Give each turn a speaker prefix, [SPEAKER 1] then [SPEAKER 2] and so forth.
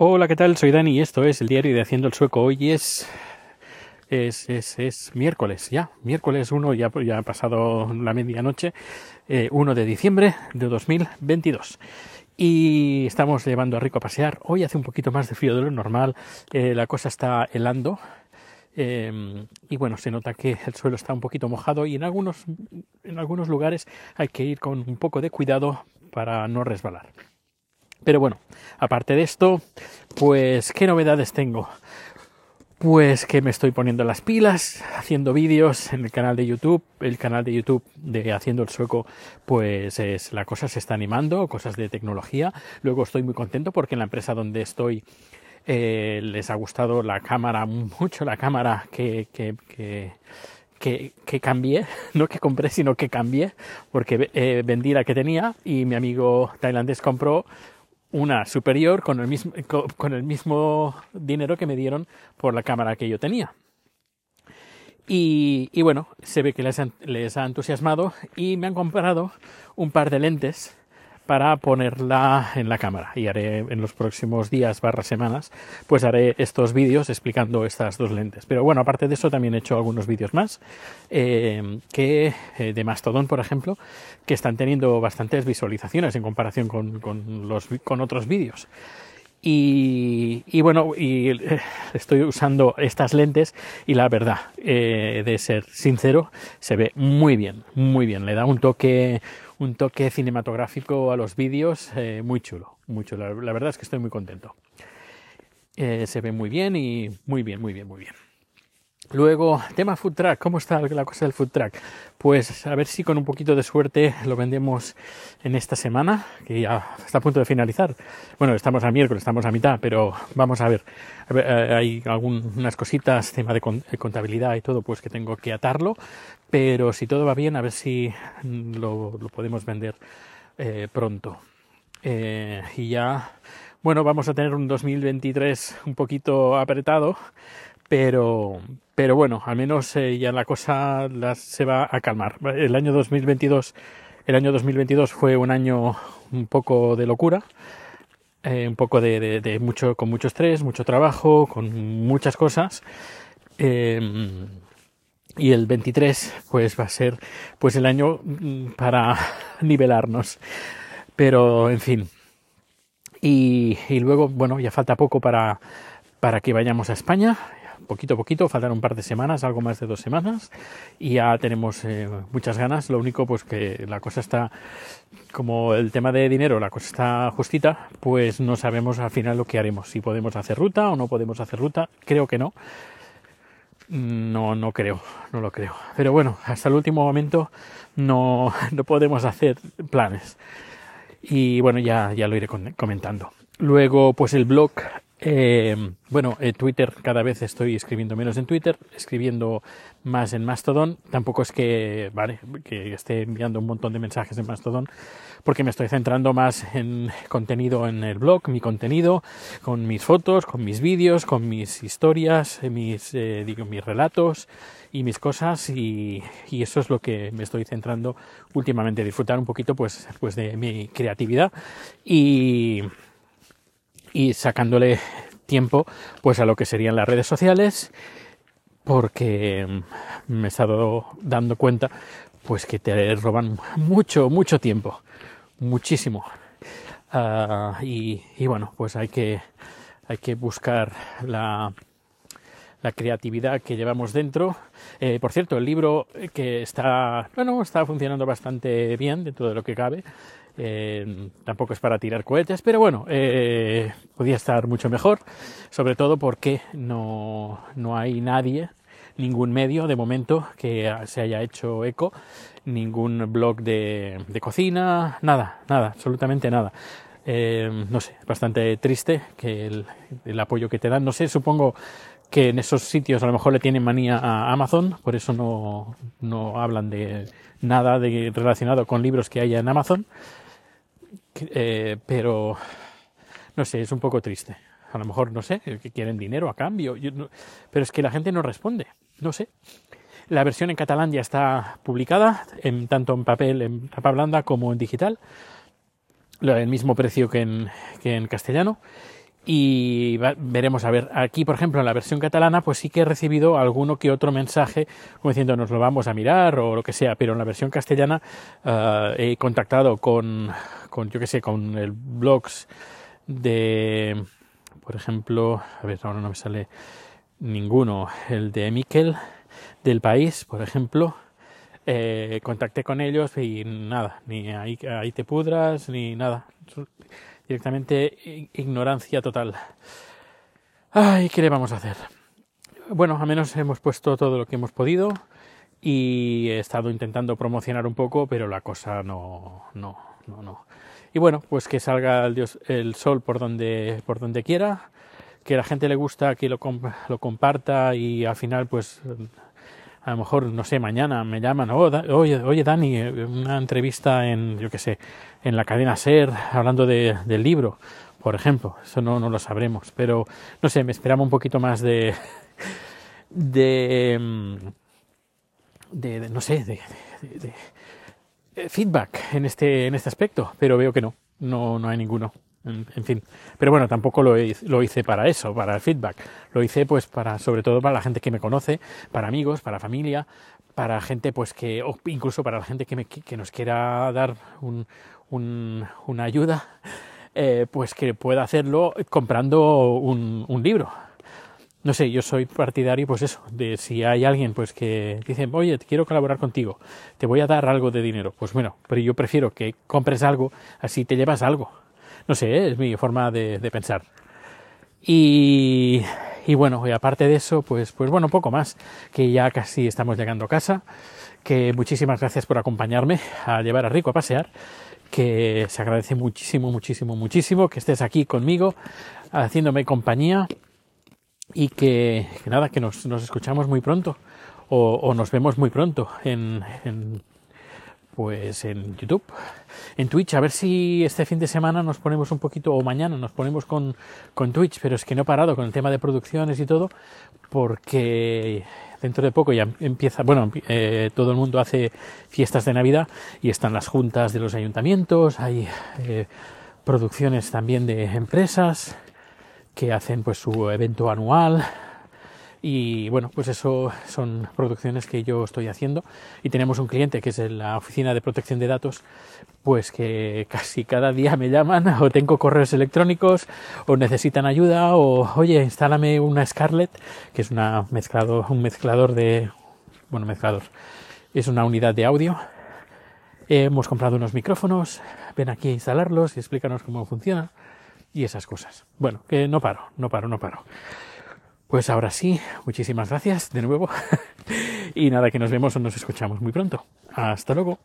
[SPEAKER 1] Hola, ¿qué tal? Soy Dani y esto es el diario de Haciendo el Sueco. Hoy es. Es, es, es miércoles, ya, miércoles 1, ya, ya ha pasado la medianoche, eh, 1 de diciembre de 2022 y estamos llevando a Rico a pasear. Hoy hace un poquito más de frío de lo normal, eh, la cosa está helando eh, y bueno, se nota que el suelo está un poquito mojado y en algunos, en algunos lugares hay que ir con un poco de cuidado para no resbalar. Pero bueno, aparte de esto, pues, ¿qué novedades tengo? Pues que me estoy poniendo las pilas, haciendo vídeos en el canal de YouTube. El canal de YouTube de Haciendo el Sueco, pues es, la cosa se está animando, cosas de tecnología. Luego estoy muy contento porque en la empresa donde estoy eh, les ha gustado la cámara, mucho la cámara que, que, que que, cambié, no que compré, sino que cambié, porque eh, vendí la que tenía y mi amigo tailandés compró una superior con el mismo, con el mismo dinero que me dieron por la cámara que yo tenía. Y, y bueno, se ve que les, les, ha entusiasmado y me han comprado un par de lentes para ponerla en la cámara. Y haré en los próximos días barra semanas pues haré estos vídeos explicando estas dos lentes. Pero bueno aparte de eso también he hecho algunos vídeos más eh, que eh, de Mastodon por ejemplo que están teniendo bastantes visualizaciones en comparación con, con, otros vídeos. Y, bueno, y eh, estoy usando estas lentes y la verdad, de ser sincero, se ve muy bien, muy bien. Le da un toque, un toque cinematográfico a los vídeos eh, muy chulo, muy chulo. La, verdad es que estoy muy contento. Eh, se ve muy bien y muy bien, muy bien, muy bien. Luego, tema food track, ¿cómo está la cosa del food track? Pues a ver si con un poquito de suerte lo vendemos en esta semana, que ya está a punto de finalizar. Bueno, estamos a miércoles, estamos a mitad, pero vamos a ver. Ver hay algunas cositas, tema de contabilidad y todo, pues que tengo que atarlo, pero si todo va bien, a ver si lo, lo podemos vender eh, pronto. Eh, y ya, bueno, vamos a tener un 2023 un poquito apretado pero, pero bueno, al menos eh, ya la cosa se va a calmar. El año 2022, el año 2022 fue un año un poco de locura, eh, un poco de, de, mucho, con mucho estrés, mucho trabajo, con muchas cosas. Eh, y el 23 pues va a ser pues el año para nivelarnos. Pero en fin. Y, y luego, bueno, ya falta poco para, para que vayamos a España poquito a poquito, faltan un par de semanas, algo más de dos semanas, y ya tenemos eh, muchas ganas. Lo único, pues que la cosa está, como el tema de dinero, la cosa está justita, pues no sabemos al final lo que haremos, si podemos hacer ruta o no podemos hacer ruta. Creo que no. No, no creo, no lo creo. Pero bueno, hasta el último momento no, no podemos hacer planes. Y bueno, ya, ya lo iré comentando. Luego, pues el blog eh, bueno, eh, Twitter cada vez estoy escribiendo menos en Twitter, escribiendo más en Mastodon. Tampoco es que, vale, que esté enviando un montón de mensajes en Mastodon, porque me estoy centrando más en contenido en el blog, mi contenido, con mis fotos, con mis vídeos, con mis historias, mis, eh, digo, mis relatos y mis cosas y, y, eso es lo que me estoy centrando últimamente, disfrutar un poquito pues, pues de mi creatividad y y sacándole tiempo pues a lo que serían las redes sociales porque me he estado dando cuenta pues que te roban mucho mucho tiempo muchísimo y, y, bueno pues hay que hay que buscar la la creatividad que llevamos dentro. Eh, por cierto, el libro que está, bueno, está funcionando bastante bien dentro de lo que cabe. Eh, tampoco es para tirar cohetes, pero bueno, eh, podía estar mucho mejor, sobre todo porque no, no hay nadie, ningún medio de momento que se haya hecho eco, ningún blog de, cocina, nada, nada, absolutamente nada. Eh, no sé, bastante triste que el, el, apoyo que te dan, no sé, supongo que en esos sitios a lo mejor le tienen manía a Amazon, por eso no, no hablan de nada de, relacionado con libros que haya en Amazon eh, pero no sé, es un poco triste. A lo mejor, no sé, que quieren dinero a cambio, pero es que la gente no responde, no sé. La versión en catalán ya está publicada, en, tanto en papel, en tapa blanda, como en digital. El mismo precio que en, que en castellano. Y veremos a ver aquí por ejemplo en la versión catalana pues sí que he recibido alguno que otro mensaje como diciendo nos lo vamos a mirar o lo que sea pero en la versión castellana uh, he contactado con, con yo que sé con el blogs de por ejemplo a ver ahora no me sale ninguno el de Miquel del país por ejemplo eh, contacté con ellos y nada ni ahí, ahí te pudras ni nada directamente ignorancia total. Ay, ¿qué le vamos a hacer? Bueno, al menos hemos puesto todo lo que hemos podido y he estado intentando promocionar un poco, pero la cosa no, no, no, no. Y bueno, pues que salga el, Dios, el sol por donde, por donde quiera, que la gente le gusta, que lo, lo comparta y al final pues a lo mejor, no sé, mañana me llaman, oh, oye, oye Dani, eh, una entrevista en, yo qué sé, en la cadena SER hablando de, del libro, por ejemplo, eso no, no lo sabremos, pero no sé, me esperaba un poquito más de, de, mm, no sé, de, de, feedback en este, en este aspecto, pero veo que no, no, no hay ninguno en, fin. Pero bueno, tampoco lo, lo, hice para eso, para el feedback. Lo hice pues para, sobre todo para la gente que me conoce, para amigos, para familia, para gente pues que, o incluso para la gente que, me, que nos quiera dar un, un, una ayuda, eh, pues que pueda hacerlo comprando un, un libro. No sé, yo soy partidario, pues eso, de si hay alguien pues que dice, oye, quiero colaborar contigo, te voy a dar algo de dinero. Pues bueno, pero yo prefiero que compres algo, así te llevas algo no sé, es mi forma de, pensar. Y, y, bueno, y aparte de eso, pues, pues bueno, poco más, que ya casi estamos llegando a casa, que muchísimas gracias por acompañarme a llevar a Rico a pasear, que se agradece muchísimo, muchísimo, muchísimo que estés aquí conmigo, haciéndome compañía y que, nada, que nos, escuchamos muy pronto o, o nos vemos muy pronto en, en pues en YouTube, en Twitch, a ver si este fin de semana nos ponemos un poquito, o mañana nos ponemos con, con Twitch, pero es que no he parado con el tema de producciones y todo, porque dentro de poco ya empieza, bueno, eh, todo el mundo hace fiestas de Navidad y están las juntas de los ayuntamientos, hay eh, producciones también de empresas que hacen pues su evento anual, y bueno, pues eso son producciones que yo estoy haciendo y tenemos un cliente que es la oficina de protección de datos, pues que casi cada día me llaman o tengo correos electrónicos o necesitan ayuda o oye, instálame una Scarlett, que es una mezclado, un mezclador de, bueno, mezclador, es una unidad de audio. Hemos comprado unos micrófonos, ven aquí a instalarlos y explícanos cómo funciona y esas cosas. Bueno, que no paro, no paro, no paro. Pues ahora sí, muchísimas gracias de nuevo. y nada, que nos vemos o nos escuchamos muy pronto. Hasta luego.